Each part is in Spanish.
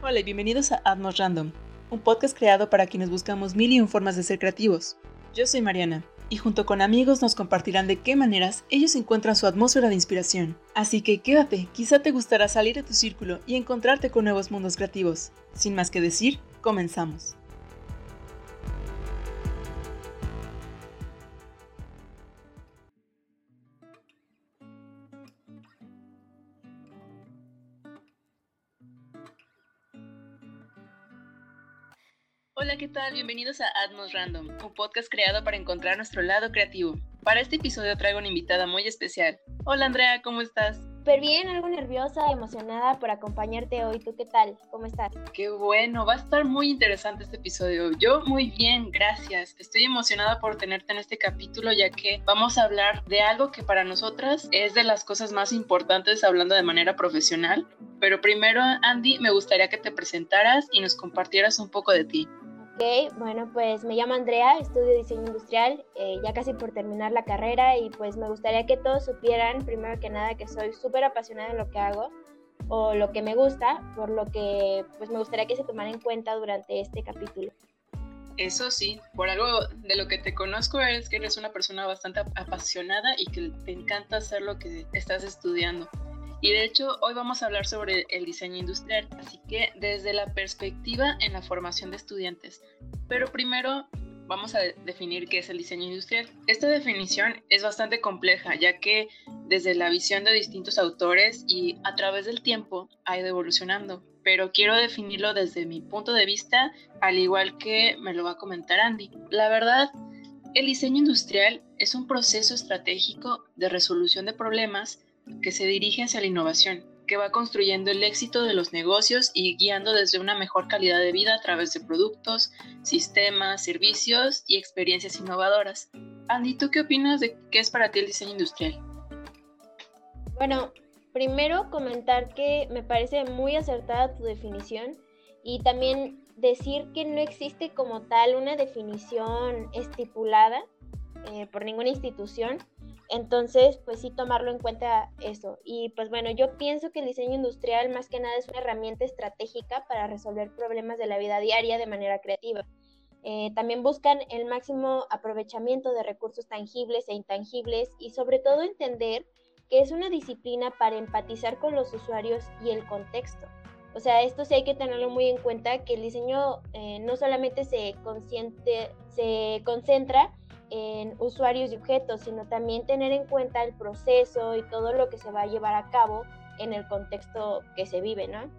Hola y bienvenidos a Atmos Random, un podcast creado para quienes buscamos mil y un formas de ser creativos. Yo soy Mariana y junto con amigos nos compartirán de qué maneras ellos encuentran su atmósfera de inspiración. Así que quédate, quizá te gustará salir de tu círculo y encontrarte con nuevos mundos creativos. Sin más que decir, comenzamos. Tal? Bienvenidos a Atmos Random, un podcast creado para encontrar nuestro lado creativo. Para este episodio traigo una invitada muy especial. Hola Andrea, ¿cómo estás? Súper bien, algo nerviosa emocionada por acompañarte hoy. ¿Tú qué tal? ¿Cómo estás? Qué bueno, va a estar muy interesante este episodio. Yo muy bien, gracias. Estoy emocionada por tenerte en este capítulo ya que vamos a hablar de algo que para nosotras es de las cosas más importantes hablando de manera profesional. Pero primero, Andy, me gustaría que te presentaras y nos compartieras un poco de ti. Ok, bueno, pues me llamo Andrea, estudio diseño industrial, eh, ya casi por terminar la carrera y pues me gustaría que todos supieran, primero que nada, que soy súper apasionada en lo que hago o lo que me gusta, por lo que pues me gustaría que se tomara en cuenta durante este capítulo. Eso sí, por algo de lo que te conozco es que eres una persona bastante apasionada y que te encanta hacer lo que estás estudiando. Y de hecho, hoy vamos a hablar sobre el diseño industrial, así que desde la perspectiva en la formación de estudiantes. Pero primero vamos a definir qué es el diseño industrial. Esta definición es bastante compleja, ya que desde la visión de distintos autores y a través del tiempo ha ido evolucionando. Pero quiero definirlo desde mi punto de vista, al igual que me lo va a comentar Andy. La verdad, el diseño industrial es un proceso estratégico de resolución de problemas que se dirige hacia la innovación, que va construyendo el éxito de los negocios y guiando desde una mejor calidad de vida a través de productos, sistemas, servicios y experiencias innovadoras. Andy, ¿tú qué opinas de qué es para ti el diseño industrial? Bueno, primero comentar que me parece muy acertada tu definición y también decir que no existe como tal una definición estipulada eh, por ninguna institución entonces, pues sí tomarlo en cuenta eso. Y pues bueno, yo pienso que el diseño industrial más que nada es una herramienta estratégica para resolver problemas de la vida diaria de manera creativa. Eh, también buscan el máximo aprovechamiento de recursos tangibles e intangibles y sobre todo entender que es una disciplina para empatizar con los usuarios y el contexto. O sea, esto sí hay que tenerlo muy en cuenta, que el diseño eh, no solamente se, consciente, se concentra en usuarios y objetos, sino también tener en cuenta el proceso y todo lo que se va a llevar a cabo en el contexto que se vive, ¿no?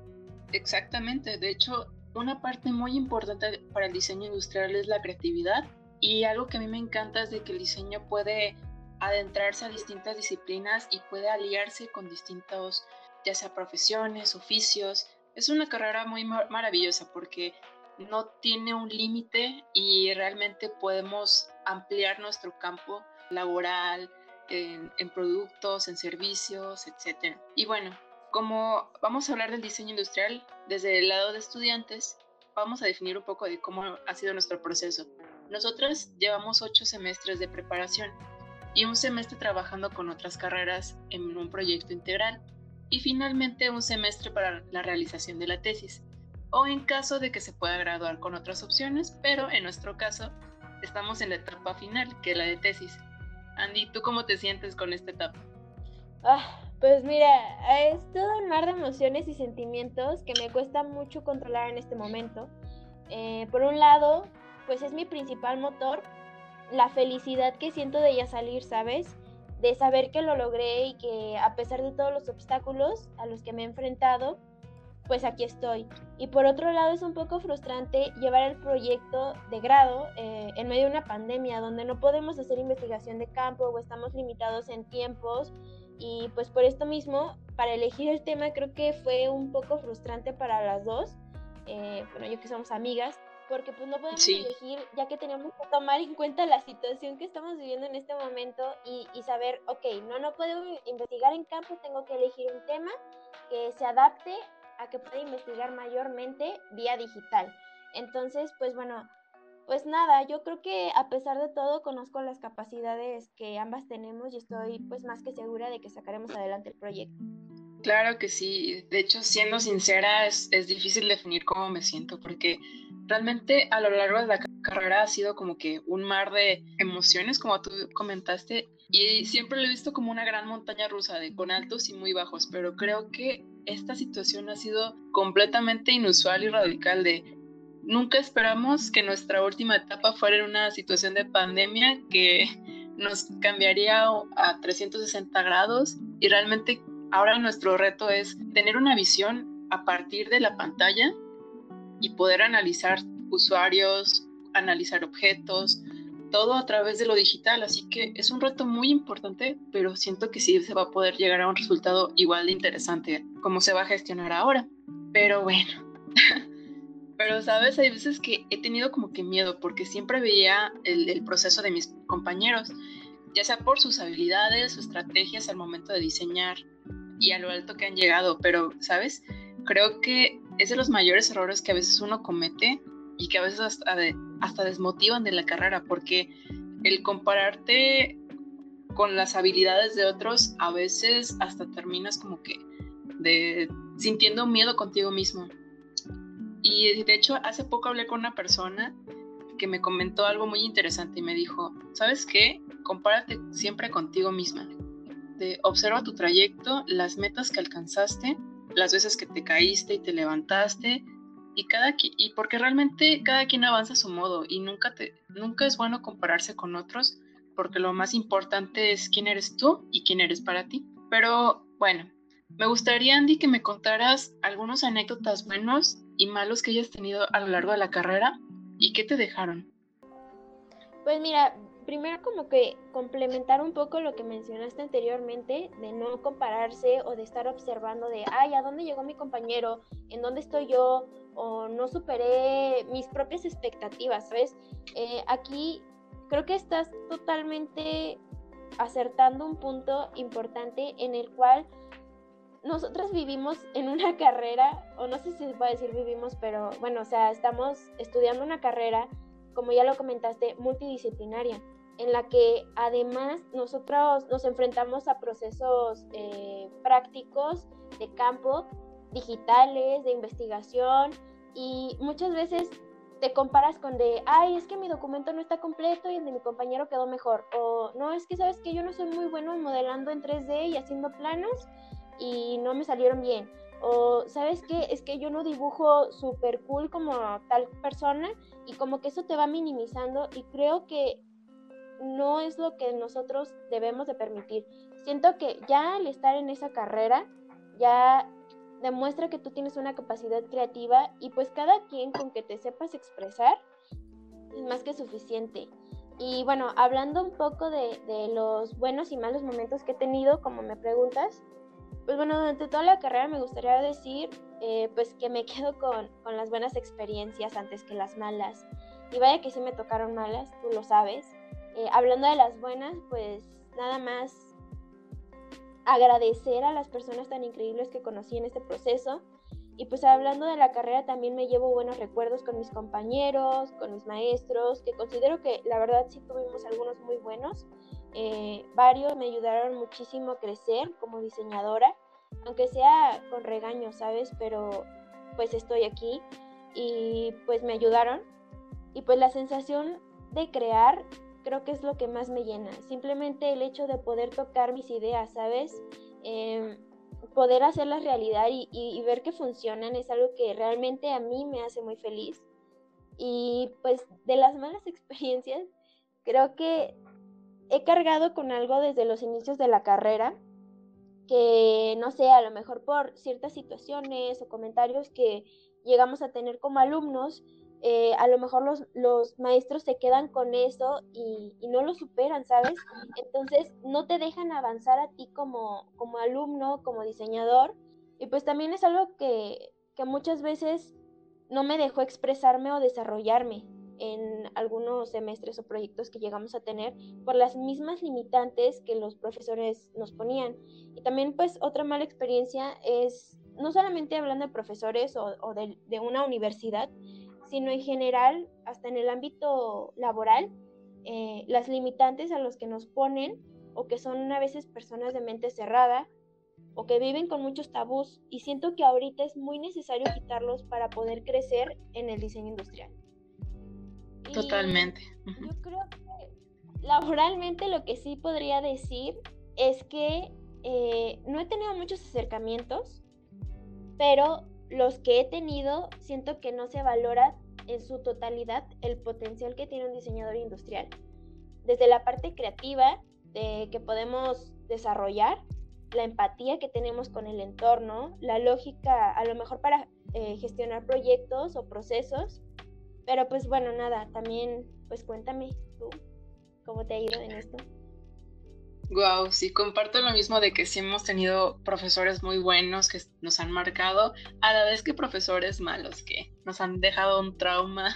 Exactamente, de hecho, una parte muy importante para el diseño industrial es la creatividad y algo que a mí me encanta es de que el diseño puede adentrarse a distintas disciplinas y puede aliarse con distintos, ya sea profesiones, oficios. Es una carrera muy maravillosa porque no tiene un límite y realmente podemos ampliar nuestro campo laboral en, productos, en servicios, etc. Y bueno, como vamos a hablar del diseño industrial desde el lado de estudiantes, vamos a definir un poco de cómo ha sido nuestro proceso. Nosotras llevamos ocho semestres de preparación y un semestre trabajando con otras carreras en un proyecto integral y finalmente un semestre para la realización de la tesis o en caso de que se pueda graduar con otras opciones, pero en nuestro caso estamos en la etapa final, que es la de tesis. Andy, ¿tú cómo te sientes con esta etapa? Ah, pues mira, es todo un mar de emociones y sentimientos que me cuesta mucho controlar en este momento. Eh, por un lado, pues es mi principal motor, la felicidad que siento de ya salir, ¿sabes? De saber que lo logré y que a pesar de todos los obstáculos a los que me he enfrentado, pues aquí estoy. Y por otro lado es un poco frustrante llevar el proyecto de grado eh, en medio de una pandemia donde no podemos hacer investigación de campo o estamos limitados en tiempos. Y pues por esto mismo, para elegir el tema creo que fue un poco frustrante para las dos. Eh, bueno, yo que somos amigas, porque pues no podemos elegir ya que tenemos que tomar en cuenta la situación que estamos viviendo en este momento y, y saber, ok, no, no puedo investigar en campo, tengo que elegir un tema que se adapte a que pueda investigar mayormente vía digital. Entonces, pues bueno, pues nada, yo creo que a pesar de todo conozco las capacidades que ambas tenemos y estoy pues más que segura de que sacaremos adelante el proyecto. Claro que sí. De hecho, siendo sincera, es, es, difícil definir cómo me siento porque realmente a lo largo de la carrera ha sido como que un mar de emociones, como tú comentaste, y siempre lo he visto como una gran montaña rusa de con altos y muy bajos, pero creo que esta situación ha sido completamente inusual y radical de nunca esperamos que nuestra última etapa fuera en una situación de pandemia que nos cambiaría a 360 grados y realmente ahora nuestro reto es tener una visión a partir de la pantalla y poder analizar usuarios, analizar objetos, todo a través de lo digital. Así que es un reto muy importante, pero siento que sí se va a poder llegar a un resultado igual de interesante como se va a gestionar ahora. Pero bueno. pero sabes, hay veces que he tenido como que miedo porque siempre veía el, el proceso de mis compañeros, ya sea por sus habilidades o estrategias al momento de diseñar y a lo alto que han llegado, pero, ¿sabes? Creo que es de los mayores errores que a veces uno comete y que a veces hasta, hasta desmotivan de la carrera, porque el compararte con las habilidades de otros, a veces hasta terminas como que de sintiendo miedo contigo mismo. Y de hecho, hace poco hablé con una persona que me comentó algo muy interesante y me dijo, ¿sabes qué? Compárate siempre contigo misma. Observa tu trayecto, las metas que alcanzaste las veces que te caíste y te levantaste y cada y porque realmente cada quien avanza a su modo y nunca te nunca es bueno compararse con otros porque lo más importante es quién eres tú y quién eres para ti. Pero bueno, me gustaría Andy que me contaras algunos anécdotas buenos y malos que hayas tenido a lo largo de la carrera y qué te dejaron. Pues mira, primero como que complementar un poco lo que mencionaste anteriormente, de no compararse o de estar observando de, ay, ¿a dónde llegó mi compañero? ¿En dónde estoy yo? O no superé mis propias expectativas, ¿sabes? Eh, aquí creo que estás totalmente acertando un punto importante en el cual nosotros vivimos en una carrera, o no sé si se puede decir vivimos, pero bueno, o sea, estamos estudiando una carrera, como ya lo comentaste, multidisciplinaria en la que además nosotros nos enfrentamos a procesos eh, prácticos de campo, digitales, de investigación y muchas veces te comparas con de, ay, es que mi documento no está completo y el de mi compañero quedó mejor. O no, es que sabes que yo no soy muy bueno modelando en 3D y haciendo planos y no me salieron bien. O sabes qué, es que yo no dibujo súper cool como tal persona y como que eso te va minimizando y creo que no es lo que nosotros debemos de permitir. Siento que ya al estar en esa carrera, ya demuestra que tú tienes una capacidad creativa y pues cada quien con que te sepas expresar es más que suficiente. Y bueno, hablando un poco de, los buenos y malos momentos que he tenido, como me preguntas, pues bueno, durante toda la carrera me gustaría decir eh, pues que me quedo con, con las buenas experiencias antes que las malas. Y vaya que sí me tocaron malas, tú lo sabes. Eh, hablando de las buenas, pues nada más agradecer a las personas tan increíbles que conocí en este proceso. Y pues hablando de la carrera también me llevo buenos recuerdos con mis compañeros, con mis maestros, que considero que la verdad sí tuvimos algunos muy buenos. Eh, varios me ayudaron muchísimo a crecer como diseñadora, aunque sea con regaño, ¿sabes? Pero pues estoy aquí y pues me ayudaron. Y pues la sensación de crear creo que es lo que más me llena. Simplemente el hecho de poder tocar mis ideas, ¿sabes? Em, poder hacerlas realidad y, ver que funcionan es algo que realmente a mí me hace muy feliz. Y pues de las malas experiencias, creo que he cargado con algo desde los inicios de la carrera, que no sé, a lo mejor por ciertas situaciones o comentarios que llegamos a tener como alumnos, eh, a lo mejor los, los, maestros se quedan con eso y, no lo superan, ¿sabes? Entonces no te dejan avanzar a ti como, como alumno, como diseñador. Y pues también es algo que, que muchas veces no me dejó expresarme o desarrollarme en algunos semestres o proyectos que llegamos a tener por las mismas limitantes que los profesores nos ponían. Y también pues otra mala experiencia es, no solamente hablando de profesores o, o de, de, una universidad, sino en general, hasta en el ámbito laboral, eh, las limitantes a los que nos ponen o que son a veces personas de mente cerrada o que viven con muchos tabús y siento que ahorita es muy necesario quitarlos para poder crecer en el diseño industrial. Totalmente. Yo creo que laboralmente lo que sí podría decir es que eh, no he tenido muchos acercamientos, pero los que he tenido siento que no se valora en su totalidad el potencial que tiene un diseñador industrial. Desde la parte creativa de que podemos desarrollar, la empatía que tenemos con el entorno, la lógica a lo mejor para eh, gestionar proyectos o procesos. Pero pues bueno, nada, también pues cuéntame tú cómo te ha ido en esto. Wow, sí, comparto lo mismo de que sí hemos tenido profesores muy buenos que nos han marcado, a la vez que profesores malos que nos han dejado un trauma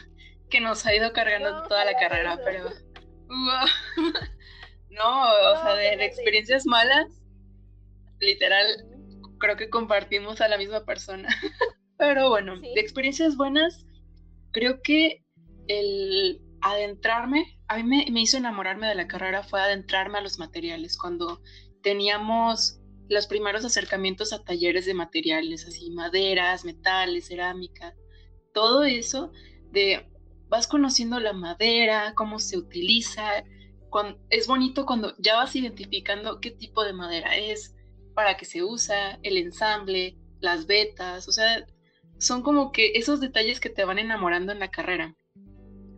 que nos ha ido cargando toda la carrera, pero wow. no, o sea, de, experiencias malas, literal, creo que compartimos a la misma persona. pero bueno, de experiencias buenas, creo que el adentrarme, a mí me, hizo enamorarme de la carrera fue adentrarme a los materiales, cuando teníamos los primeros acercamientos a talleres de materiales, así maderas, metales, cerámica, todo eso de vas conociendo la madera, cómo se utiliza, es bonito cuando ya vas identificando qué tipo de madera es, para qué se usa, el ensamble, las vetas, o sea, son como que esos detalles que te van enamorando en la carrera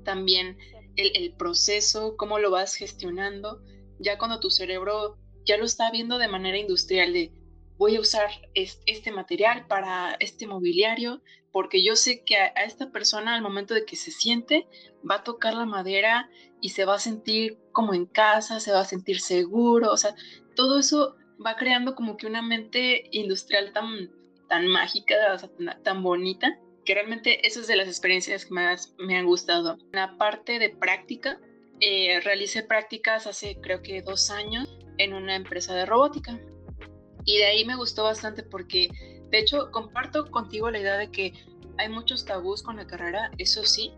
también el, proceso, cómo lo vas gestionando, ya cuando tu cerebro ya lo está viendo de manera industrial, de voy a usar este, material para este mobiliario, porque yo sé que a, esta persona al momento de que se siente, va a tocar la madera y se va a sentir como en casa, se va a sentir seguro, o sea, todo eso va creando como que una mente industrial tan, tan mágica, tan bonita, que realmente esa es de las experiencias que más me han gustado. La parte de práctica, eh, realicé prácticas hace creo que dos años en una empresa de robótica. Y de ahí me gustó bastante porque, de hecho, comparto contigo la idea de que hay muchos tabús con la carrera, eso sí.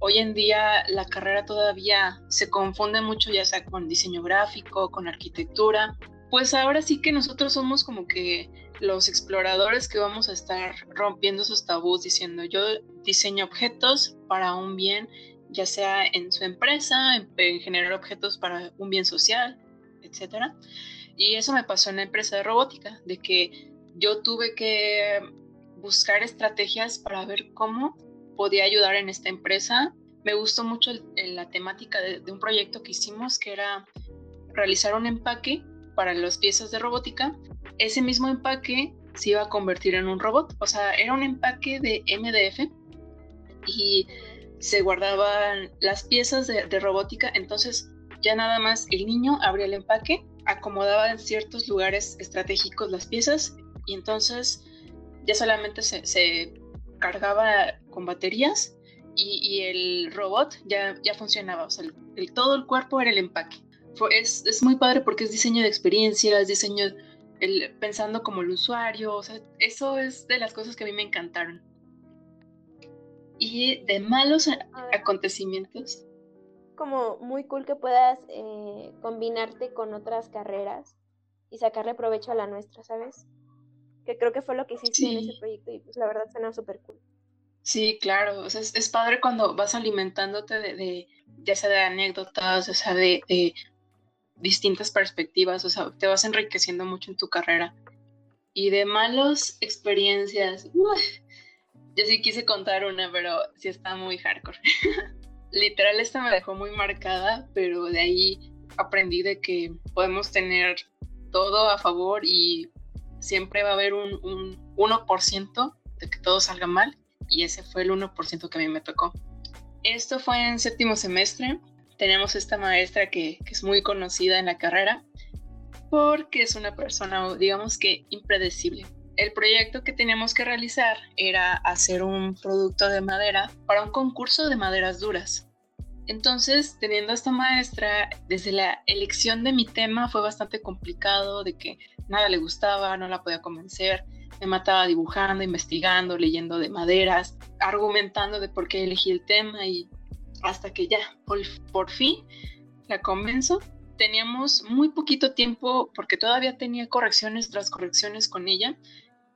Hoy en día la carrera todavía se confunde mucho, ya sea con diseño gráfico, con arquitectura. Pues ahora sí que nosotros somos como que los exploradores que vamos a estar rompiendo esos tabús diciendo yo diseño objetos para un bien, ya sea en su empresa, en, generar objetos para un bien social, etc. Y eso me pasó en la empresa de robótica, de que yo tuve que buscar estrategias para ver cómo podía ayudar en esta empresa. Me gustó mucho la temática de un proyecto que hicimos que era realizar un empaque para las piezas de robótica, ese mismo empaque se iba a convertir en un robot. O sea, era un empaque de MDF y se guardaban las piezas de, robótica. Entonces, ya nada más el niño abría el empaque, acomodaba en ciertos lugares estratégicos las piezas y entonces ya solamente se, cargaba con baterías y, el robot ya, ya funcionaba. O sea, el, todo el cuerpo era el empaque es, es, muy padre porque es diseño de experiencia, es diseño el, pensando como el usuario, o sea, eso es de las cosas que a mí me encantaron. Y de malos acontecimientos. Como muy cool que puedas eh, combinarte con otras carreras y sacarle provecho a la nuestra, ¿sabes? Que creo que fue lo que hiciste en ese proyecto y pues la verdad suena súper cool. Sí, claro, o sea, es, padre cuando vas alimentándote de, ya sea de anécdotas, o sea, de, distintas perspectivas, o sea, te vas enriqueciendo mucho en tu carrera. Y de malas experiencias, yo sí quise contar una, pero sí está muy hardcore. Literal, esta me dejó muy marcada, pero de ahí aprendí de que podemos tener todo a favor y siempre va a haber un, un 1% de que todo salga mal y ese fue el 1% que a mí me tocó. Esto fue en séptimo semestre tenemos esta maestra que, es muy conocida en la carrera porque es una persona, digamos que, impredecible. El proyecto que teníamos que realizar era hacer un producto de madera para un concurso de maderas duras. Entonces, teniendo a esta maestra, desde la elección de mi tema fue bastante complicado, de que nada le gustaba, no la podía convencer, me mataba dibujando, investigando, leyendo de maderas, argumentando de por qué elegí el tema y hasta que ya, por, fin, la convenzo teníamos muy poquito tiempo porque todavía tenía correcciones tras correcciones con ella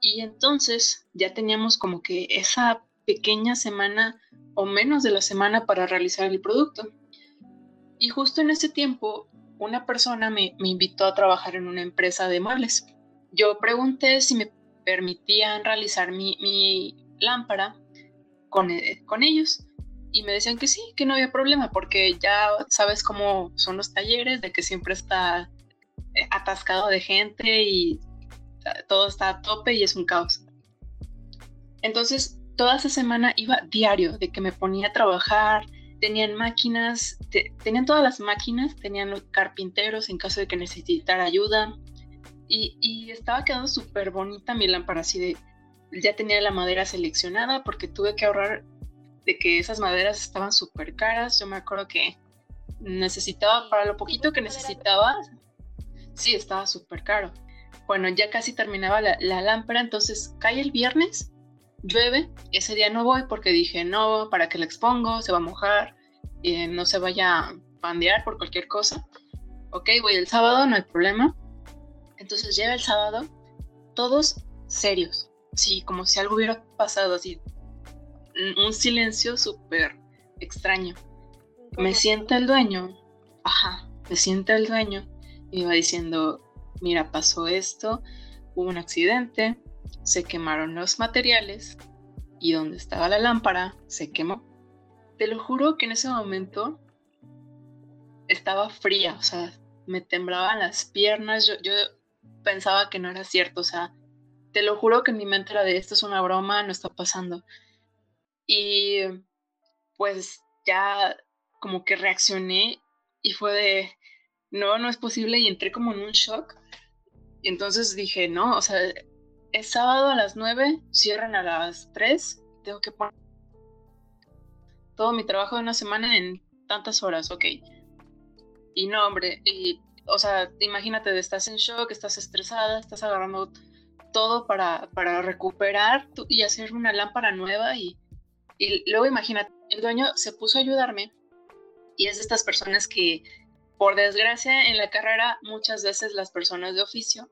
y entonces ya teníamos como que esa pequeña semana o menos de la semana para realizar el producto. Y justo en ese tiempo una persona me, invitó a trabajar en una empresa de muebles. Yo pregunté si me permitían realizar mi, lámpara con, eh, con ellos y me decían que sí, que no había problema, porque ya sabes cómo son los talleres, de que siempre está eh, atascado de gente y todo está a tope y es un caos. Entonces, toda esa semana iba diario, de que me ponía a trabajar, tenían máquinas, tenían todas las máquinas, tenían carpinteros en caso de que necesitara ayuda, y, y estaba quedando súper bonita mi lámpara, así de, ya tenía la madera seleccionada porque tuve que ahorrar de que esas maderas estaban súper caras. Yo me acuerdo que necesitaba, para lo poquito que necesitaba, sí, estaba súper caro. Bueno, ya casi terminaba la, lámpara, entonces cae el viernes, llueve, ese día no voy porque dije, no, para que la expongo, se va a mojar, y no se vaya a pandear por cualquier cosa. Ok, voy el sábado, no hay problema. Entonces llega el sábado, todos serios, sí, como si algo hubiera pasado, así, un silencio súper extraño. Me sienta el dueño, ajá, me sienta el dueño y va diciendo, mira, pasó esto, hubo un accidente, se quemaron los materiales y donde estaba la lámpara se quemó. Te lo juro que en ese momento estaba fría, o sea, me temblaban las piernas, yo, yo pensaba que no era cierto, o sea, te lo juro que en mi mente era de esto es una broma, no está pasando. Y pues ya como que reaccioné y fue de, no, no es posible y entré como en un shock. Y entonces dije, no, o sea, es sábado a las 9, cierran a las 3, tengo que poner todo mi trabajo de una semana en tantas horas, ok. Y no, hombre, y, o sea, imagínate, estás en shock, estás estresada, estás agarrando todo para, para recuperar y hacer una lámpara nueva y y luego imagínate, el dueño se puso a ayudarme y es de estas personas que, por desgracia, en la carrera muchas veces las personas de oficio,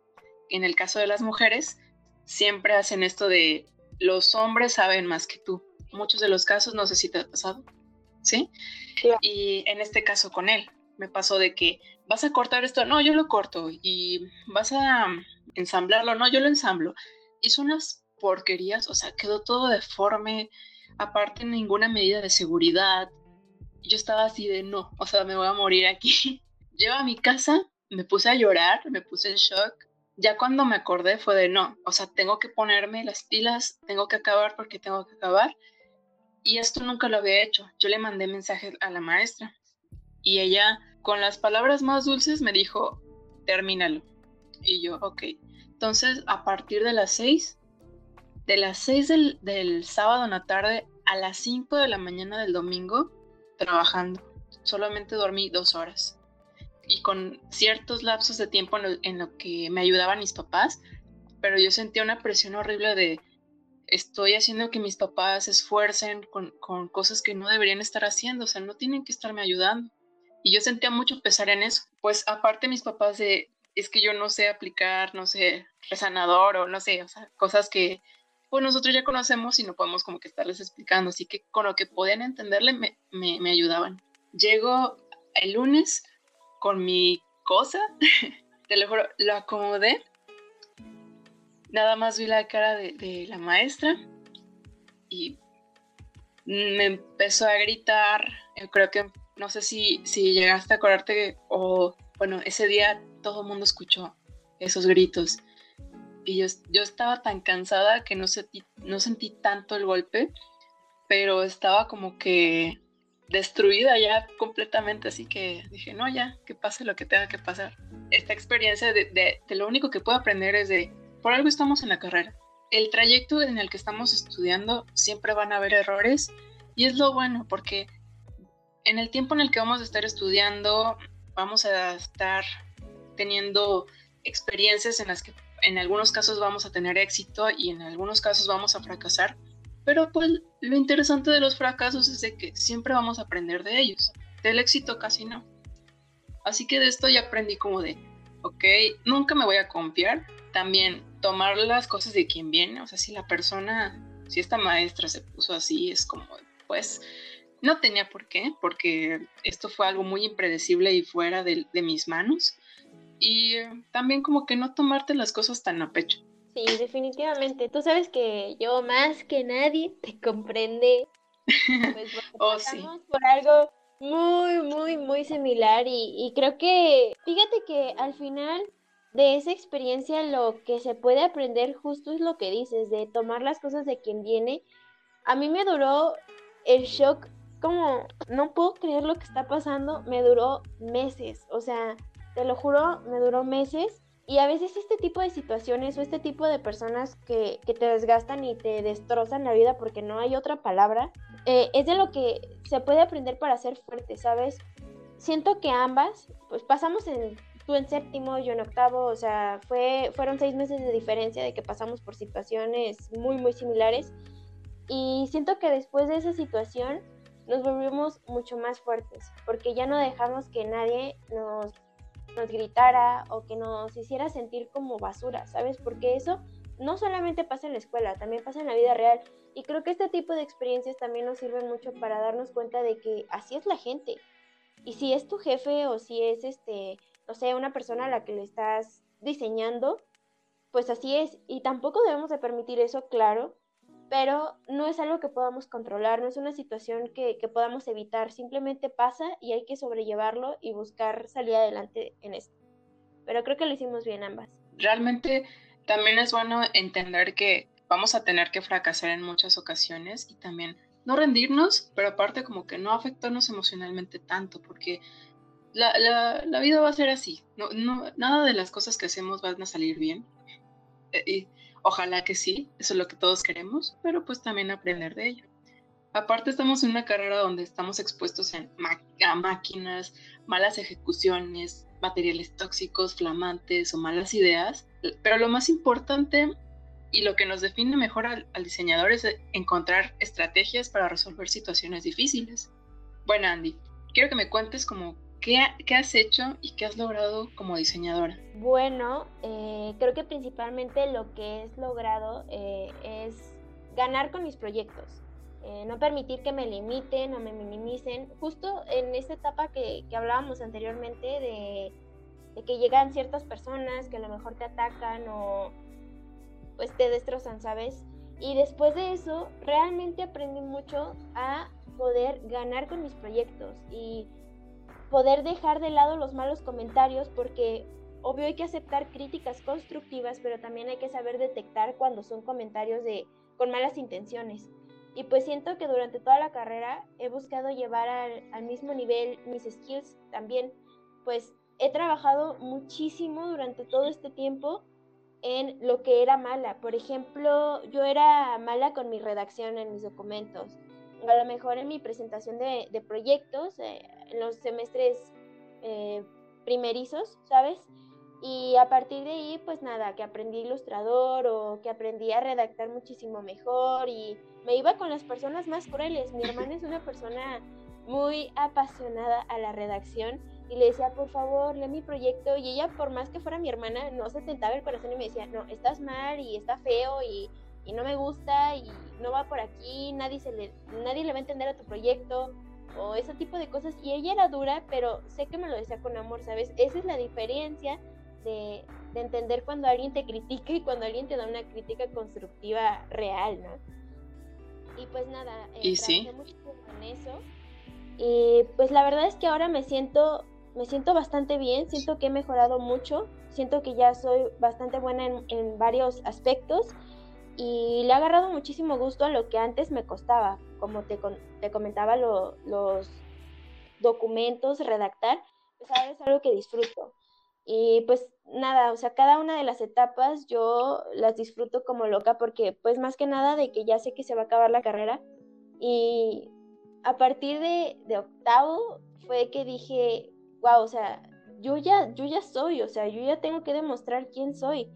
en el caso de las mujeres, siempre hacen esto de los hombres saben más que tú. Muchos de los casos, no sé si te ha pasado, ¿sí? Y en este caso con él, me pasó de que vas a cortar esto, no, yo lo corto, y vas a ensamblarlo, no, yo lo ensamblo. Hizo unas porquerías, o sea, quedó todo deforme, aparte ninguna medida de seguridad. Yo estaba así de no, o sea, me voy a morir aquí. Llego a mi casa, me puse a llorar, me puse en shock. Ya cuando me acordé fue de no, o sea, tengo que ponerme las pilas, tengo que acabar porque tengo que acabar. Y esto nunca lo había hecho. Yo le mandé mensaje a la maestra y ella, con las palabras más dulces, me dijo, termínalo. Y yo, ok. Entonces, a partir de las seis, de las 6 del, sábado en la tarde a las 5 de la mañana del domingo trabajando. Solamente dormí dos horas. Y con ciertos lapsos de tiempo en lo, que me ayudaban mis papás, pero yo sentía una presión horrible de estoy haciendo que mis papás se esfuercen con, con, cosas que no deberían estar haciendo, o sea, no tienen que estarme ayudando. Y yo sentía mucho pesar en eso. Pues aparte mis papás de, es que yo no sé aplicar, no sé, resanador o no sé, o sea, cosas que pues nosotros ya conocemos y no podemos como que estarles explicando, así que con lo que podían entenderle me, me, ayudaban. Llego el lunes con mi cosa, te lo juro, lo acomodé, nada más vi la cara de, de la maestra y me empezó a gritar, yo creo que, no sé si, si llegaste a acordarte o, bueno, ese día todo el mundo escuchó esos gritos y yo, yo estaba tan cansada que no sentí, no sentí tanto el golpe, pero estaba como que destruida ya completamente, así que dije, no, ya, que pase lo que tenga que pasar. Esta experiencia de, de, lo único que puedo aprender es de, por algo estamos en la carrera. El trayecto en el que estamos estudiando siempre van a haber errores y es lo bueno porque en el tiempo en el que vamos a estar estudiando vamos a estar teniendo experiencias en las que en algunos casos vamos a tener éxito y en algunos casos vamos a fracasar, pero pues lo interesante de los fracasos es de que siempre vamos a aprender de ellos, del éxito casi no. Así que de esto ya aprendí como de, ok, nunca me voy a confiar. También tomar las cosas de quien viene, o sea, si la persona, si esta maestra se puso así, es como, pues, no tenía por qué, porque esto fue algo muy impredecible y fuera de, de mis manos. Y también como que no tomarte las cosas tan a pecho. Sí, definitivamente. Tú sabes que yo más que nadie te comprende. Pues oh, sí. por algo muy, muy, muy similar y, y creo que, fíjate que al final de esa experiencia lo que se puede aprender justo es lo que dices, de tomar las cosas de quien viene. A mí me duró el shock como, no puedo creer lo que está pasando, me duró meses, o sea, te lo juro, me duró meses. Y a veces este tipo de situaciones o este tipo de personas que, que te desgastan y te destrozan la vida porque no hay otra palabra, eh, es de lo que se puede aprender para ser fuerte, ¿sabes? Siento que ambas, pues pasamos en, tú en séptimo, yo en octavo, o sea, fue, fueron seis meses de diferencia de que pasamos por situaciones muy, muy similares. Y siento que después de esa situación nos volvimos mucho más fuertes, porque ya no dejamos que nadie nos, nos gritara o que nos hiciera sentir como basura, ¿sabes? Porque eso no solamente pasa en la escuela, también pasa en la vida real. Y creo que este tipo de experiencias también nos sirven mucho para darnos cuenta de que así es la gente. Y si es tu jefe o si es este, no sé, una persona a la que le estás diseñando, pues así es. Y tampoco debemos de permitir eso, claro, pero no es algo que podamos controlar, no es una situación que, que podamos evitar. Simplemente pasa y hay que sobrellevarlo y buscar salir adelante en esto. Pero creo que lo hicimos bien ambas. Realmente también es bueno entender que vamos a tener que fracasar en muchas ocasiones y también no rendirnos, pero aparte como que no afectarnos emocionalmente tanto, porque la, la, la vida va a ser así, no, no, nada de las cosas que hacemos van a salir bien. Eh, ojalá que sí, eso es lo que todos queremos, pero pues también aprender de ello. Aparte estamos en una carrera donde estamos expuestos a máquinas, malas ejecuciones, materiales tóxicos, flamantes o malas ideas, pero lo más importante y lo que nos define mejor al, diseñador es encontrar estrategias para resolver situaciones difíciles. Bueno, Andy, quiero que me cuentes como qué, has hecho y qué has logrado como diseñadora. Bueno, eh, creo que principalmente lo que he logrado eh, es ganar con mis proyectos. Eh, no permitir que me limiten o me minimicen. Justo en esta etapa que, que hablábamos anteriormente de, de que llegan ciertas personas que a lo mejor te atacan o pues te destrozan, ¿sabes? Y después de eso, realmente aprendí mucho a poder ganar con mis proyectos y poder dejar de lado los malos comentarios porque obvio hay que aceptar críticas constructivas, pero también hay que saber detectar cuando son comentarios de con malas intenciones. Y pues siento que durante toda la carrera he buscado llevar al, al mismo nivel mis skills también, pues he trabajado muchísimo durante todo este tiempo en lo que era mala. Por ejemplo, yo era mala con mi redacción en mis documentos. A lo mejor en mi presentación de, proyectos, eh, en los semestres eh, primerizos, ¿sabes? Y a partir de ahí, pues nada, que aprendí ilustrador o que aprendí a redactar muchísimo mejor y me iba con las personas más crueles. Mi hermana es una persona muy apasionada a la redacción y le decía, por favor, lee mi proyecto. Y ella, por más que fuera mi hermana, no se tentaba el corazón y me decía, no, estás mal y está feo y, y no me gusta y no va por aquí, nadie, se le, nadie le va a entender a tu proyecto o ese tipo de cosas. Y ella era dura, pero sé que me lo decía con amor, ¿sabes? Esa es la diferencia de, de entender cuando alguien te critica y cuando alguien te da una crítica constructiva real, ¿no? Y pues nada, eh, ¿Y sí? mucho en eso. Y pues la verdad es que ahora me siento me siento bastante bien, siento que he mejorado mucho, siento que ya soy bastante buena en, varios aspectos y le he agarrado muchísimo gusto a lo que antes me costaba, como te, te comentaba, los documentos, redactar, pues ahora es algo que disfruto. Y pues nada, o sea, cada una de las etapas yo las disfruto como loca porque pues más que nada de que ya sé que se va a acabar la carrera y a partir de, de octavo fue que dije, wow, o sea, yo ya, yo ya soy, o sea, yo ya tengo que demostrar quién soy.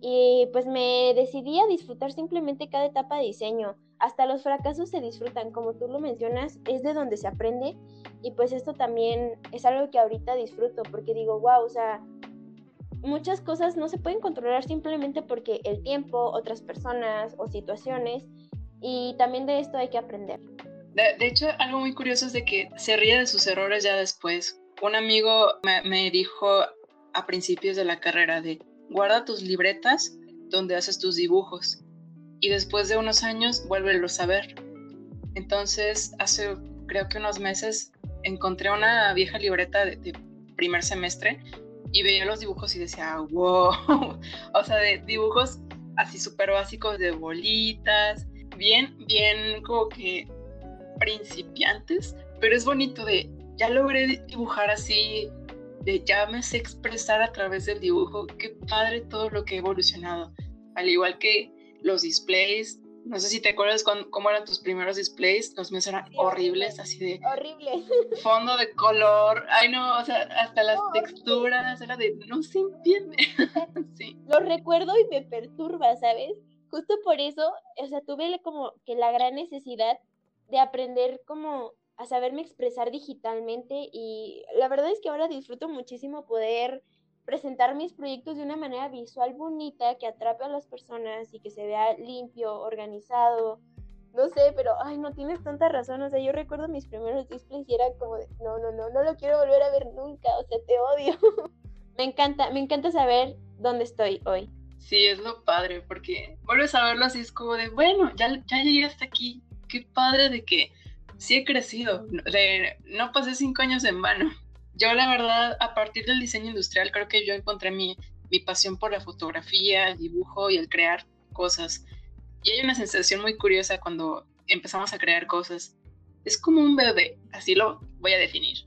y pues me decidí a disfrutar simplemente cada etapa de diseño. Hasta los fracasos se disfrutan, como tú lo mencionas, es de donde se aprende y pues esto también es algo que ahorita disfruto porque digo, wow, o sea, muchas cosas no se pueden controlar simplemente porque el tiempo, otras personas o situaciones y también de esto hay que aprender. De, hecho, algo muy curioso es de que se ríe de sus errores ya después. Un amigo me, me dijo a principios de la carrera de guarda tus libretas donde haces tus dibujos y después de unos años vuélvelos a ver. Entonces, hace creo que unos meses encontré una vieja libreta de, primer semestre y veía los dibujos y decía, wow, o sea, de dibujos así súper básicos de bolitas, bien, bien como que principiantes, pero es bonito de, ya logré dibujar así de ya me sé expresar a través del dibujo. Qué padre todo lo que ha evolucionado. Al igual que los displays. No sé si te acuerdas cómo eran tus primeros displays. Los míos eran horribles, así de. Horribles. Fondo de color. Ay, no, o sea, hasta las texturas. Era de. No se entiende. sí. Lo recuerdo y me perturba, ¿sabes? Justo por eso, o sea, tuve como que la gran necesidad de aprender como a saberme expresar digitalmente y la verdad es que ahora disfruto muchísimo poder presentar mis proyectos de una manera visual bonita que atrape a las personas y que se vea limpio, organizado. No sé, pero ay, no tienes tanta razón. O sea, yo recuerdo mis primeros displays y era como de, no, no, no, no lo quiero volver a ver nunca. O sea, te odio. me encanta, me encanta saber dónde estoy hoy. Sí, es lo padre, porque vuelves a verlo así, es como de, bueno, ya, ya llegué hasta aquí. Qué padre de que sí he crecido, no pasé cinco años en vano. Yo la verdad, a partir del diseño industrial, creo que yo encontré mi, mi pasión por la fotografía, el dibujo y el crear cosas. Y hay una sensación muy curiosa cuando empezamos a crear cosas. Es como un bebé, así lo voy a definir.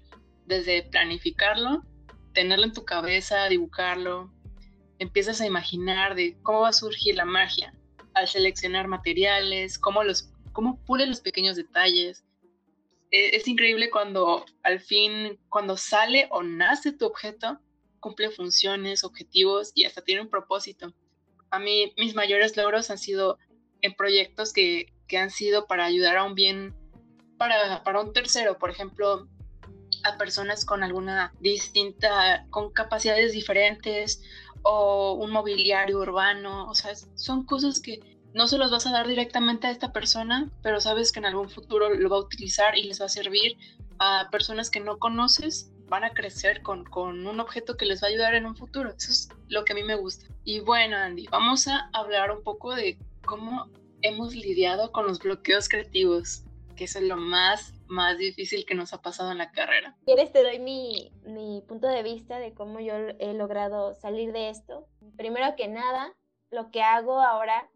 Desde planificarlo, tenerlo en tu cabeza, dibujarlo, empiezas a imaginar de cómo va a surgir la magia al seleccionar materiales, cómo los cómo pule los pequeños detalles, es increíble cuando al fin, cuando sale o nace tu objeto, cumple funciones, objetivos y hasta tiene un propósito. A mí mis mayores logros han sido en proyectos que, que han sido para ayudar a un bien, para, para un tercero, por ejemplo, a personas con alguna distinta, con capacidades diferentes o un mobiliario urbano, o sea, son cosas que no se los vas a dar directamente a esta persona, pero sabes que en algún futuro lo va a utilizar y les va a servir a personas que no conoces, van a crecer con, con un objeto que les va a ayudar en un futuro. Eso es lo que a mí me gusta. Y bueno, Andy, vamos a hablar un poco de cómo hemos lidiado con los bloqueos creativos, que es lo más, más difícil que nos ha pasado en la carrera. ¿Quieres te doy mi, mi punto de vista de cómo yo he logrado salir de esto? Primero que nada, lo que hago ahora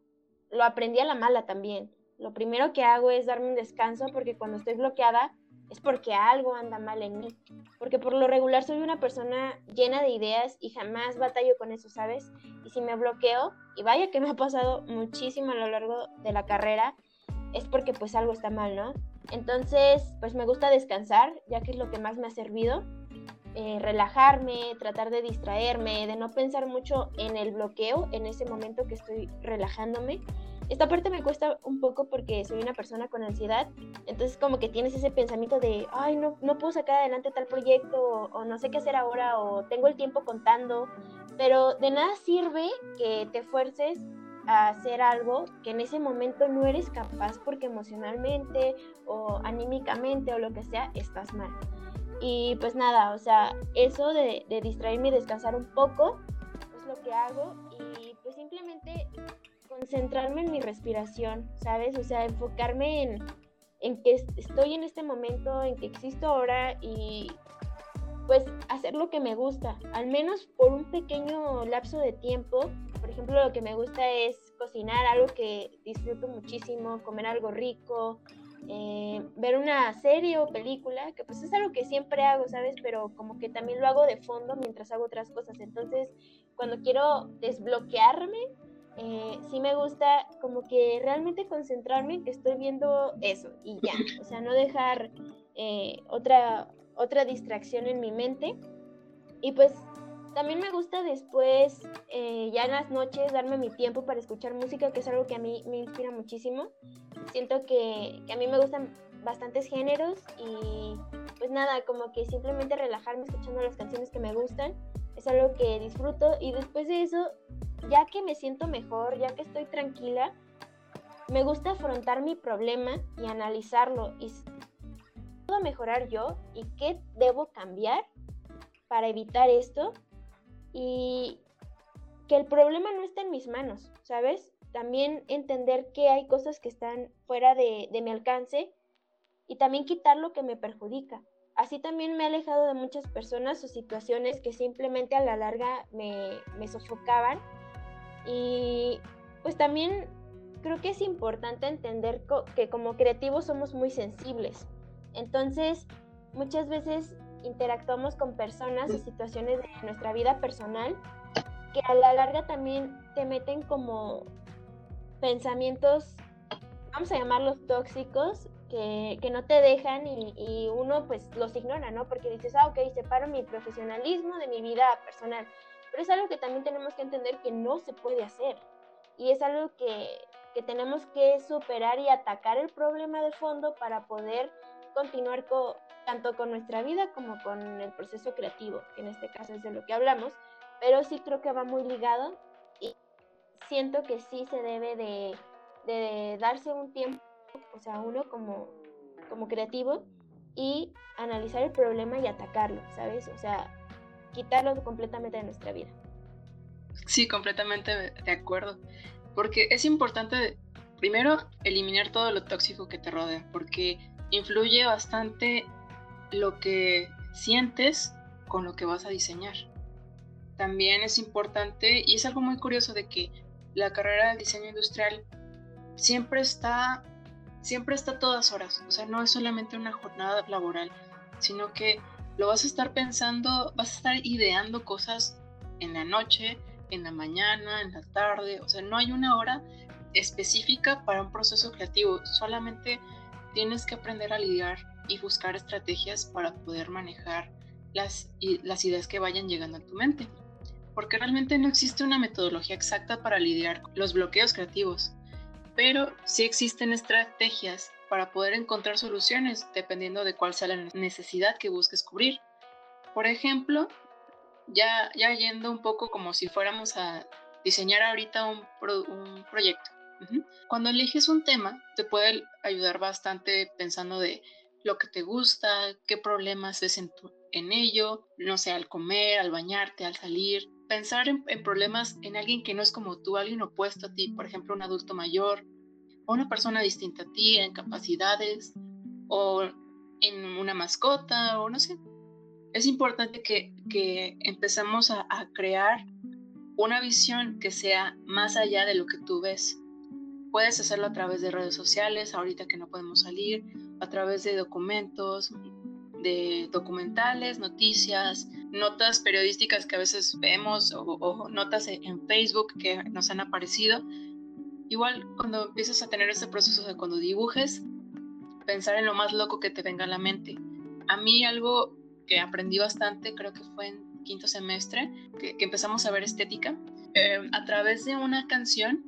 lo aprendí a la mala también. Lo primero que hago es darme un descanso porque cuando estoy bloqueada es porque algo anda mal en mí. Porque por lo regular soy una persona llena de ideas y jamás batallo con eso, ¿sabes? Y si me bloqueo, y vaya que me ha pasado muchísimo a lo largo de la carrera, es porque pues algo está mal, ¿no? Entonces, pues me gusta descansar, ya que es lo que más me ha servido. Eh, relajarme, tratar de distraerme, de no pensar mucho en el bloqueo en ese momento que estoy relajándome. Esta parte me cuesta un poco porque soy una persona con ansiedad, entonces como que tienes ese pensamiento de, ay, no, no puedo sacar adelante tal proyecto o, o no sé qué hacer ahora o tengo el tiempo contando, pero de nada sirve que te fuerces a hacer algo que en ese momento no eres capaz porque emocionalmente o anímicamente o lo que sea estás mal. Y pues nada, o sea, eso de, distraerme y descansar un poco es lo que hago y pues simplemente concentrarme en mi respiración, ¿sabes? O sea, enfocarme en, en que estoy en este momento, en que existo ahora y pues hacer lo que me gusta, al menos por un pequeño lapso de tiempo. Por ejemplo, lo que me gusta es cocinar algo que disfruto muchísimo, comer algo rico, eh, ver una serie o película, que pues es algo que siempre hago, ¿sabes? Pero como que también lo hago de fondo mientras hago otras cosas. Entonces, cuando quiero desbloquearme, eh, sí me gusta como que realmente concentrarme en que estoy viendo eso y ya. O sea, no dejar eh, otra, otra distracción en mi mente. Y pues también me gusta después, eh, ya en las noches, darme mi tiempo para escuchar música, que es algo que a mí me inspira muchísimo. Siento que, que a mí me gustan bastantes géneros y pues nada, como que simplemente relajarme escuchando las canciones que me gustan. Es algo que disfruto y después de eso, ya que me siento mejor, ya que estoy tranquila, me gusta afrontar mi problema y analizarlo y puedo mejorar yo y qué debo cambiar para evitar esto y que el problema no está en mis manos, ¿sabes? También entender que hay cosas que están fuera de, mi alcance y también quitar lo que me perjudica. Así también me he alejado de muchas personas o situaciones que simplemente a la larga me, me sofocaban. Y pues también creo que es importante entender que como creativos somos muy sensibles. Entonces, muchas veces interactuamos con personas o situaciones de nuestra vida personal que a la larga también te meten como pensamientos, vamos a llamarlos tóxicos, que, que no te dejan y, y, uno pues los ignora, ¿no? Porque dices, ah, ok, separo mi profesionalismo de mi vida personal. Pero es algo que también tenemos que entender que no se puede hacer. Y es algo que, que tenemos que superar y atacar el problema de fondo para poder continuar con, tanto con nuestra vida como con el proceso creativo, que en este caso es de lo que hablamos, pero sí creo que va muy ligado y siento que sí se debe de, de darse un tiempo, o sea, uno como, como creativo y analizar el problema y atacarlo, ¿sabes? O sea, quitarlo completamente de nuestra vida. Sí, completamente de acuerdo, porque es importante primero eliminar todo lo tóxico que te rodea, porque influye bastante lo que sientes con lo que vas a diseñar. También es importante, y es algo muy curioso de que la carrera de diseño industrial siempre está, siempre está a todas horas. O sea, no es solamente una jornada laboral, sino que lo vas a estar pensando, vas a estar ideando cosas en la noche, en la mañana, en la tarde. O sea, no hay una hora específica para un proceso creativo. Solamente tienes que aprender a lidiar y buscar estrategias para poder manejar las, las ideas que vayan llegando a tu mente. Porque realmente no existe una metodología exacta para lidiar con los bloqueos creativos, pero sí existen estrategias para poder encontrar soluciones dependiendo de cuál sea la necesidad que busques cubrir. Por ejemplo, ya, ya yendo un poco como si fuéramos a diseñar ahorita un, un proyecto. Cuando eliges un tema, te puede ayudar bastante pensando de lo que te gusta, qué problemas ves en, en ello, no sé, al comer, al bañarte, al salir. Pensar en, problemas en alguien que no es como tú, alguien opuesto a ti, por ejemplo, un adulto mayor o una persona distinta a ti en capacidades o en una mascota o no sé. Es importante que, que empezamos a, a crear una visión que sea más allá de lo que tú ves. Puedes hacerlo a través de redes sociales, ahorita que no podemos salir, a través de documentos, de documentales, noticias, notas periodísticas que a veces vemos o, notas en Facebook que nos han aparecido. Igual cuando empiezas a tener ese proceso de cuando dibujes, pensar en lo más loco que te venga a la mente. A mí algo que aprendí bastante, creo que fue en quinto semestre, que, empezamos a ver estética, eh, a través de una canción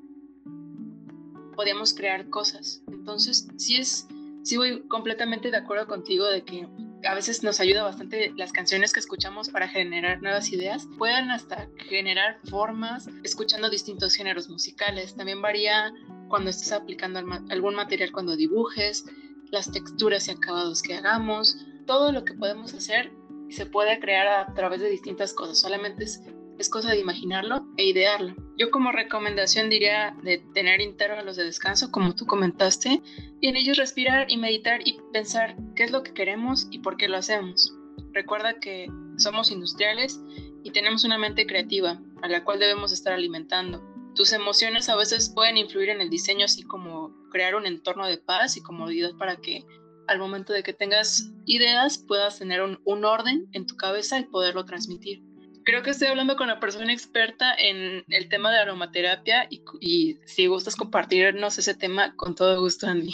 podíamos crear cosas. Entonces, si es sí voy completamente de acuerdo contigo de que a veces nos ayuda bastante las canciones que escuchamos para generar nuevas ideas. Pueden hasta generar formas escuchando distintos géneros musicales. También varía cuando estés aplicando algún material cuando dibujes, las texturas y acabados que hagamos. Todo lo que podemos hacer se puede crear a través de distintas cosas. Solamente es es cosa de imaginarlo e idearlo. Yo como recomendación diría de tener intervalos de descanso, como tú comentaste, y en ellos respirar y meditar y pensar qué es lo que queremos y por qué lo hacemos. Recuerda que somos industriales y tenemos una mente creativa a la cual debemos estar alimentando. Tus emociones a veces pueden influir en el diseño, así como crear un entorno de paz y comodidad para que al momento de que tengas ideas puedas tener un, un orden en tu cabeza y poderlo transmitir creo que estoy hablando con la persona experta en el tema de aromaterapia y, si gustas compartirnos ese tema, con todo gusto, Andy.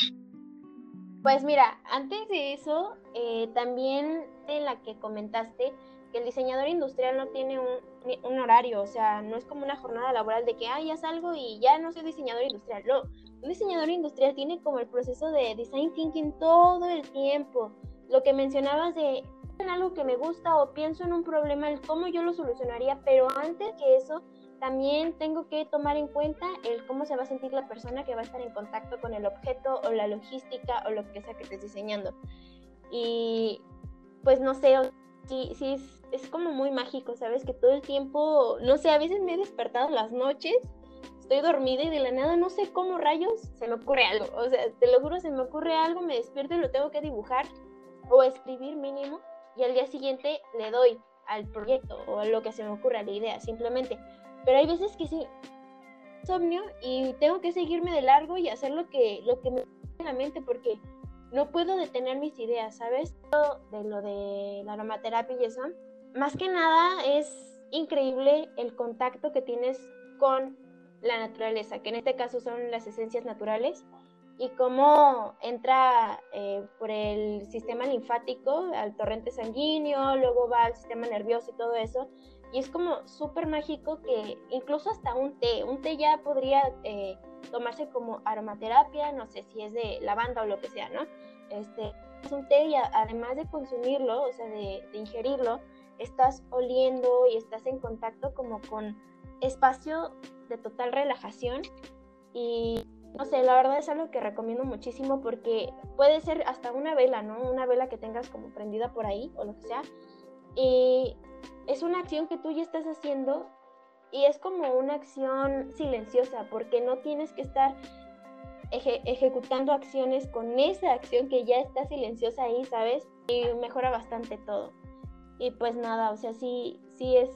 Pues mira, antes de eso, eh, también en la que comentaste que el diseñador industrial no tiene un, horario, o sea, no es como una jornada laboral de que, ah, ya salgo y ya no soy diseñador industrial. No, un diseñador industrial tiene como el proceso de design thinking todo el tiempo. Lo que mencionabas de en algo que me gusta o pienso en un problema, el cómo yo lo solucionaría, pero antes que eso, también tengo que tomar en cuenta el cómo se va a sentir la persona que va a estar en contacto con el objeto o la logística o lo que sea que estés diseñando. Y pues no sé, sí, sí es, es como muy mágico, ¿sabes? Que todo el tiempo, no sé, a veces me he despertado las noches, estoy dormida y de la nada no sé cómo rayos se me ocurre algo. O sea, te lo juro, se me ocurre algo, me despierto y lo tengo que dibujar o escribir mínimo y al día siguiente le doy al proyecto o a lo que se me ocurre, a la idea, simplemente. Pero hay veces que sí, insomnio y tengo que seguirme de largo y hacer lo que, lo que me en la mente porque no puedo detener mis ideas, ¿sabes? De lo de la aromaterapia y eso, más que nada es increíble el contacto que tienes con la naturaleza, que en este caso son las esencias naturales, y cómo entra eh, por el sistema linfático al torrente sanguíneo, luego va al sistema nervioso y todo eso. Y es como súper mágico que incluso hasta un té, un té ya podría eh, tomarse como aromaterapia, no sé si es de lavanda o lo que sea, ¿no? Este, es un té y además de consumirlo, o sea, de, de ingerirlo, estás oliendo y estás en contacto como con espacio de total relajación y no sé, la verdad es algo que recomiendo muchísimo porque puede ser hasta una vela, ¿no? Una vela que tengas como prendida por ahí o lo que sea. Y es una acción que tú ya estás haciendo y es como una acción silenciosa porque no tienes que estar ejecutando acciones con esa acción que ya está silenciosa ahí, ¿sabes? Y mejora bastante todo. Y pues nada, o sea, sí, sí es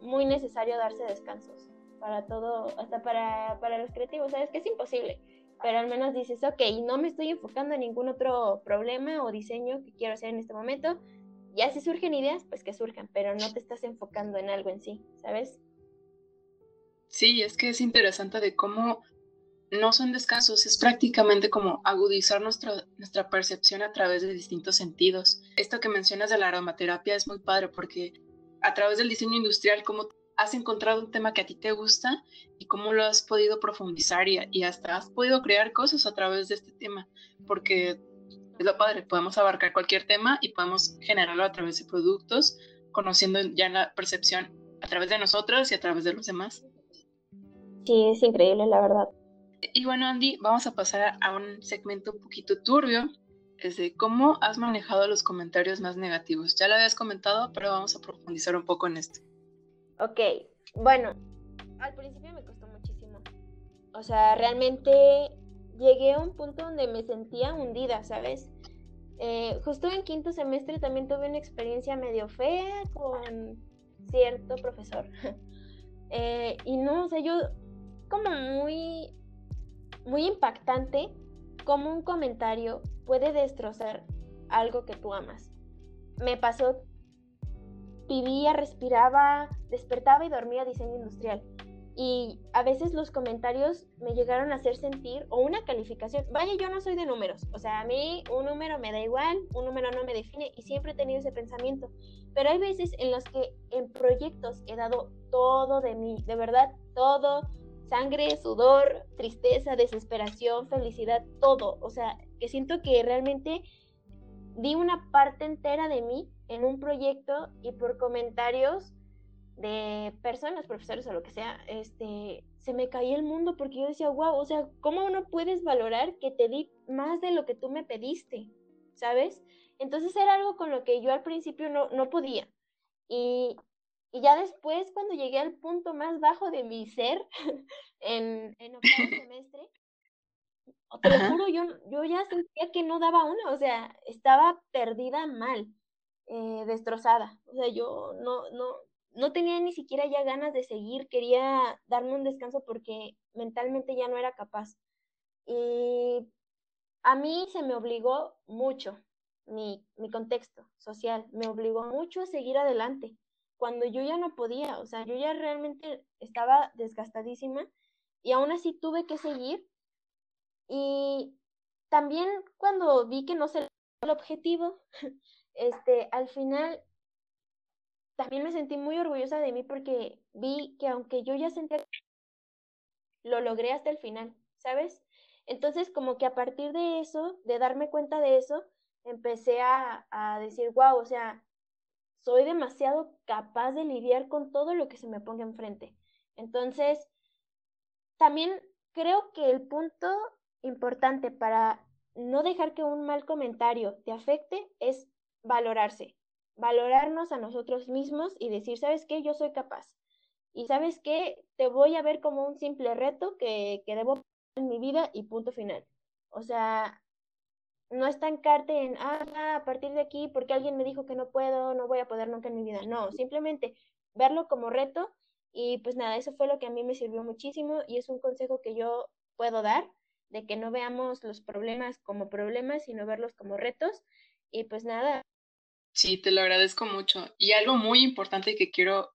muy necesario darse descansos para todo, hasta para, para los creativos, sabes que es imposible, pero al menos dices, ok, no me estoy enfocando en ningún otro problema o diseño que quiero hacer en este momento, ya si surgen ideas, pues que surjan, pero no te estás enfocando en algo en sí, ¿sabes? Sí, es que es interesante de cómo no son descansos, es prácticamente como agudizar nuestra, percepción a través de distintos sentidos. Esto que mencionas de la aromaterapia es muy padre porque a través del diseño industrial, como has encontrado un tema que a ti te gusta y cómo lo has podido profundizar y, hasta has podido crear cosas a través de este tema, porque es lo padre, podemos abarcar cualquier tema y podemos generarlo a través de productos, conociendo ya la percepción a través de nosotros y a través de los demás. Sí, es increíble, la verdad. Y bueno, Andy, vamos a pasar a un segmento un poquito turbio, es de cómo has manejado los comentarios más negativos. Ya lo habías comentado, pero vamos a profundizar un poco en esto. Ok, bueno, al principio me costó muchísimo. O sea, realmente llegué a un punto donde me sentía hundida, ¿sabes? Eh, justo en quinto semestre también tuve una experiencia medio fea con cierto profesor. Eh, y no, o sea, yo como muy, muy impactante cómo un comentario puede destrozar algo que tú amas. Me pasó vivía, respiraba, despertaba y dormía diseño industrial. Y a veces los comentarios me llegaron a hacer sentir, o una calificación, vaya, yo no soy de números, o sea, a mí un número me da igual, un número no me define y siempre he tenido ese pensamiento. Pero hay veces en los que en proyectos he dado todo de mí, de verdad, todo, sangre, sudor, tristeza, desesperación, felicidad, todo. O sea, que siento que realmente di una parte entera de mí en un proyecto y por comentarios de personas, profesores o lo que sea, este, se me caía el mundo porque yo decía, wow, o sea, ¿cómo no puedes valorar que te di más de lo que tú me pediste? ¿Sabes? Entonces era algo con lo que yo al principio no, no podía. Y, y ya después, cuando llegué al punto más bajo de mi ser, en, en octavo semestre, te lo juro, yo, yo ya sentía que no daba una, o sea, estaba perdida mal. Eh, destrozada. O sea, yo no, no, no tenía ni siquiera ya ganas de seguir, quería darme un descanso porque mentalmente ya no era capaz. Y a mí se me obligó mucho, mi, mi contexto social, me obligó mucho a seguir adelante, cuando yo ya no podía, o sea, yo ya realmente estaba desgastadísima y aún así tuve que seguir. Y también cuando vi que no se el objetivo, este, al final también me sentí muy orgullosa de mí porque vi que aunque yo ya sentía lo logré hasta el final, ¿sabes? Entonces, como que a partir de eso, de darme cuenta de eso, empecé a, a decir, wow, o sea, soy demasiado capaz de lidiar con todo lo que se me ponga enfrente. Entonces, también creo que el punto importante para no dejar que un mal comentario te afecte es valorarse, valorarnos a nosotros mismos y decir, ¿sabes qué? Yo soy capaz. Y sabes qué? Te voy a ver como un simple reto que, que debo en mi vida y punto final. O sea, no estancarte en, ah, a partir de aquí, porque alguien me dijo que no puedo, no voy a poder nunca en mi vida. No, simplemente verlo como reto y pues nada, eso fue lo que a mí me sirvió muchísimo y es un consejo que yo puedo dar, de que no veamos los problemas como problemas, sino verlos como retos. Y pues nada. Sí, te lo agradezco mucho. Y algo muy importante que quiero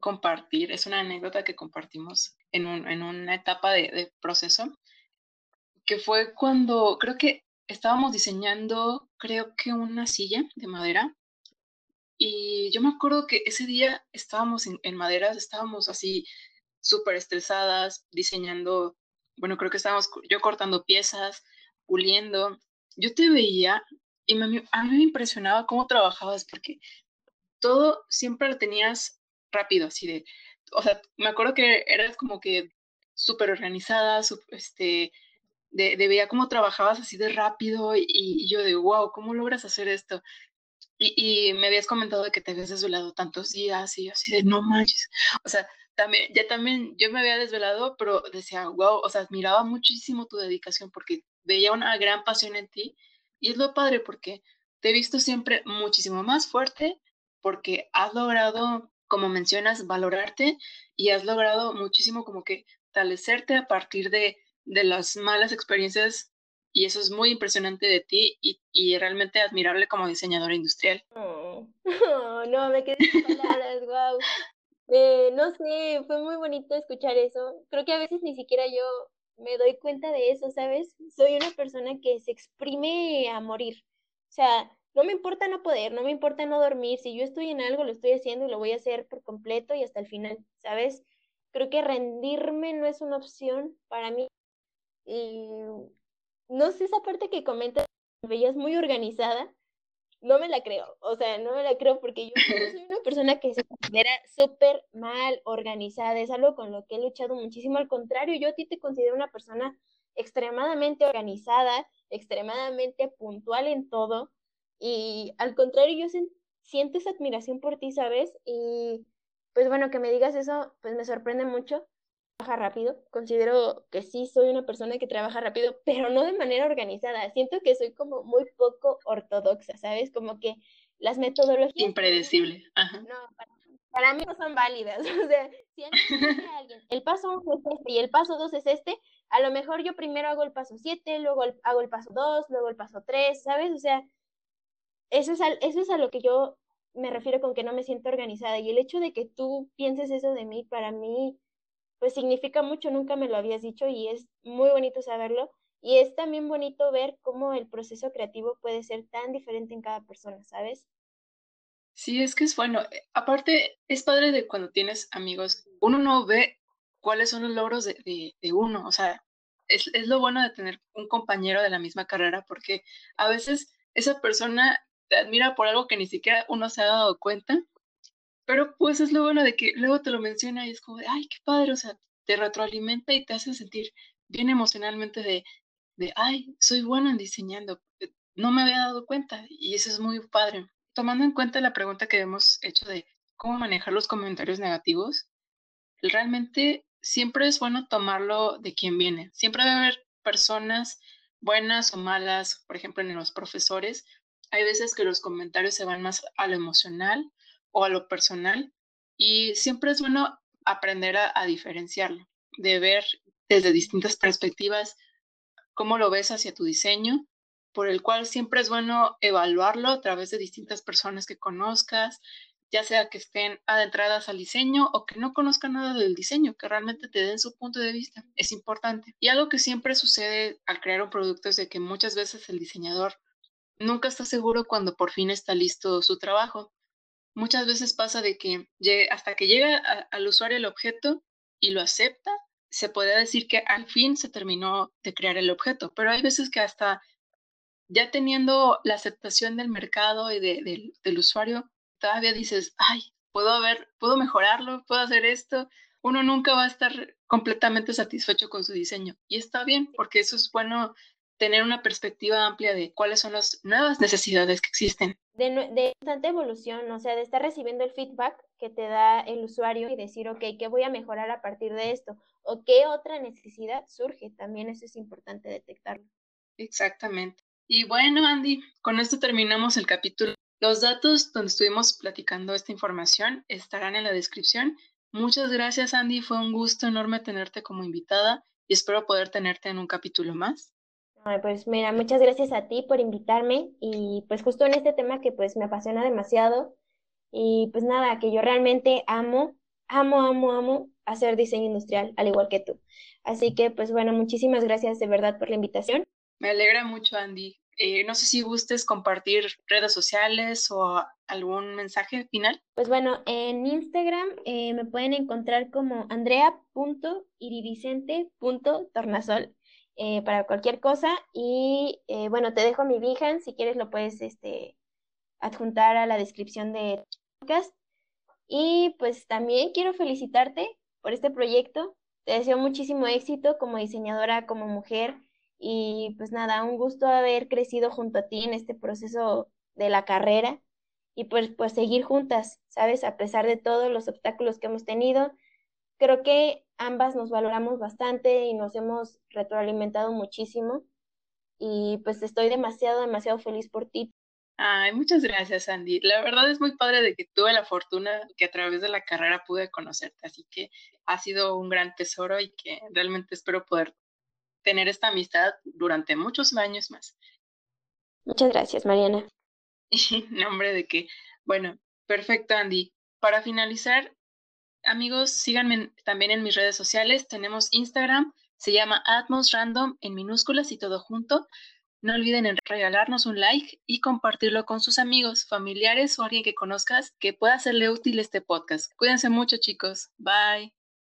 compartir, es una anécdota que compartimos en, un, en una etapa de, proceso, que fue cuando creo que estábamos diseñando, creo que una silla de madera. Y yo me acuerdo que ese día estábamos en, en maderas, estábamos así súper estresadas, diseñando, bueno, creo que estábamos yo cortando piezas, puliendo. Yo te veía y me, a mí me impresionaba cómo trabajabas, porque todo siempre lo tenías rápido, así de, o sea, me acuerdo que eras como que súper organizada, este, de, de, veía cómo trabajabas así de rápido y, yo de, wow, ¿cómo logras hacer esto? Y, y, me habías comentado de que te habías desvelado tantos días y yo así de, no manches, o sea, también, ya también yo me había desvelado, pero decía, wow, o sea, admiraba muchísimo tu dedicación porque veía una gran pasión en ti y es lo padre porque te he visto siempre muchísimo más fuerte porque has logrado, como mencionas, valorarte y has logrado muchísimo como que establecerte a partir de, de las malas experiencias y eso es muy impresionante de ti y, y realmente admirable como diseñadora industrial. Oh, no, me quedé sin palabras, wow. Eh, no sé, fue muy bonito escuchar eso. Creo que a veces ni siquiera yo me doy cuenta de eso, ¿sabes? Soy una persona que se exprime a morir. O sea, no me importa no poder, no me importa no dormir. Si yo estoy en algo, lo estoy haciendo y lo voy a hacer por completo y hasta el final, ¿sabes? Creo que rendirme no es una opción para mí. Y no sé esa parte que comentas, me veías muy organizada no me la creo, o sea, no me la creo porque yo, soy una persona que se considera súper mal organizada, es algo con lo que he luchado muchísimo, al contrario, yo a ti te considero una persona extremadamente organizada, extremadamente puntual en todo, y al contrario, yo siento esa admiración por ti, ¿sabes? Y pues bueno, que me digas eso, pues me sorprende mucho, rápido. Considero que sí soy una persona que trabaja rápido, pero no de manera organizada. Siento que soy como muy poco ortodoxa, ¿sabes? Como que las metodologías... Impredecible. No, para, mí no son válidas. O sea, si alguien, el paso uno es este y el paso dos es este, a lo mejor yo primero hago el paso siete, luego hago el paso dos, luego el paso tres, ¿sabes? O sea, eso es, eso es a lo que yo me refiero con que no me siento organizada. Y el hecho de que tú pienses eso de mí, para mí pues significa mucho, nunca me lo habías dicho y es muy bonito saberlo. Y es también bonito ver cómo el proceso creativo puede ser tan diferente en cada persona, ¿sabes? Sí, es que es bueno. Eh, aparte, es padre de cuando tienes amigos, uno no ve cuáles son los logros de, de, uno. O sea, es, es, lo bueno de tener un compañero de la misma carrera, porque a veces esa persona te admira por algo que ni siquiera uno se ha dado cuenta pero pues es lo bueno de que luego te lo menciona y es como ay, qué padre, o sea, te retroalimenta y te hace sentir bien emocionalmente de, de, ay, soy bueno en diseñando, eh, no me había dado cuenta y eso es muy padre. Tomando en cuenta la pregunta que hemos hecho de cómo manejar los comentarios negativos, realmente siempre es bueno tomarlo de quien viene. Siempre debe haber personas buenas o malas, por ejemplo, en los profesores. Hay veces que los comentarios se van más a lo emocional o a lo personal. Y siempre es bueno aprender a, diferenciarlo, de ver desde distintas perspectivas cómo lo ves hacia tu diseño, por el cual siempre es bueno evaluarlo a través de distintas personas que conozcas, ya sea que estén adentradas al diseño o que no conozcan nada del diseño, que realmente te den su punto de vista. Es importante. Y algo que siempre sucede al crear un producto es de que muchas veces el diseñador nunca está seguro cuando por fin está listo su trabajo muchas veces pasa de que hasta que llega al usuario el objeto y lo acepta, se podría decir que al fin se terminó de crear el objeto, pero hay veces que hasta ya teniendo la aceptación del mercado y del usuario, todavía dices, ay, puedo haber, puedo mejorarlo, puedo hacer esto. Uno nunca va a estar completamente satisfecho con su diseño. Y está bien, porque eso es bueno tener una perspectiva amplia de cuáles son las nuevas necesidades que existen. De, de constante evolución, o sea, de estar recibiendo el feedback que te da el usuario y decir, ok, ¿qué voy a mejorar a partir de esto? ¿O qué otra necesidad surge? También eso es importante detectarlo. Exactamente. Y bueno, Andy, con esto terminamos el capítulo. Los datos donde estuvimos platicando esta información estarán en la descripción. Muchas gracias, Andy. Fue un gusto enorme tenerte como invitada y espero poder tenerte en un capítulo más pues mira, muchas gracias a ti por invitarme y pues justo en este tema que pues me apasiona demasiado y pues nada, que yo realmente amo, amo, amo, amo hacer diseño industrial, al igual que tú. Así que pues bueno, muchísimas gracias de verdad por la invitación. Me alegra mucho, Andy. Eh, no sé si gustes compartir redes sociales o algún mensaje final. Pues bueno, en Instagram eh, me pueden encontrar como andrea.iridicente.tornasol. Eh, para cualquier cosa. Y eh, bueno, te dejo mi Behance, si quieres lo puedes este, adjuntar a la descripción de podcast. Y pues también quiero felicitarte por este proyecto. Te deseo muchísimo éxito como diseñadora, como mujer. Y pues nada, un gusto haber crecido junto a ti en este proceso de la carrera y pues, pues seguir juntas, ¿sabes? A pesar de todos los obstáculos que hemos tenido, creo que ambas nos valoramos bastante y nos hemos retroalimentado muchísimo. Y pues estoy demasiado, demasiado feliz por ti. Ay, muchas gracias, Andy. La verdad es muy padre de que tuve la fortuna que a través de la carrera pude conocerte, así que ha sido un gran tesoro y que realmente espero poder tener esta amistad durante muchos años más. Muchas gracias, Mariana. Nombre de que, bueno, perfecto, Andy. Para finalizar, amigos, síganme también en mis redes sociales. Tenemos Instagram, se llama Atmos Random en minúsculas y todo junto. No olviden regalarnos un like y compartirlo con sus amigos, familiares o alguien que conozcas que pueda hacerle útil este podcast. Cuídense mucho, chicos. Bye.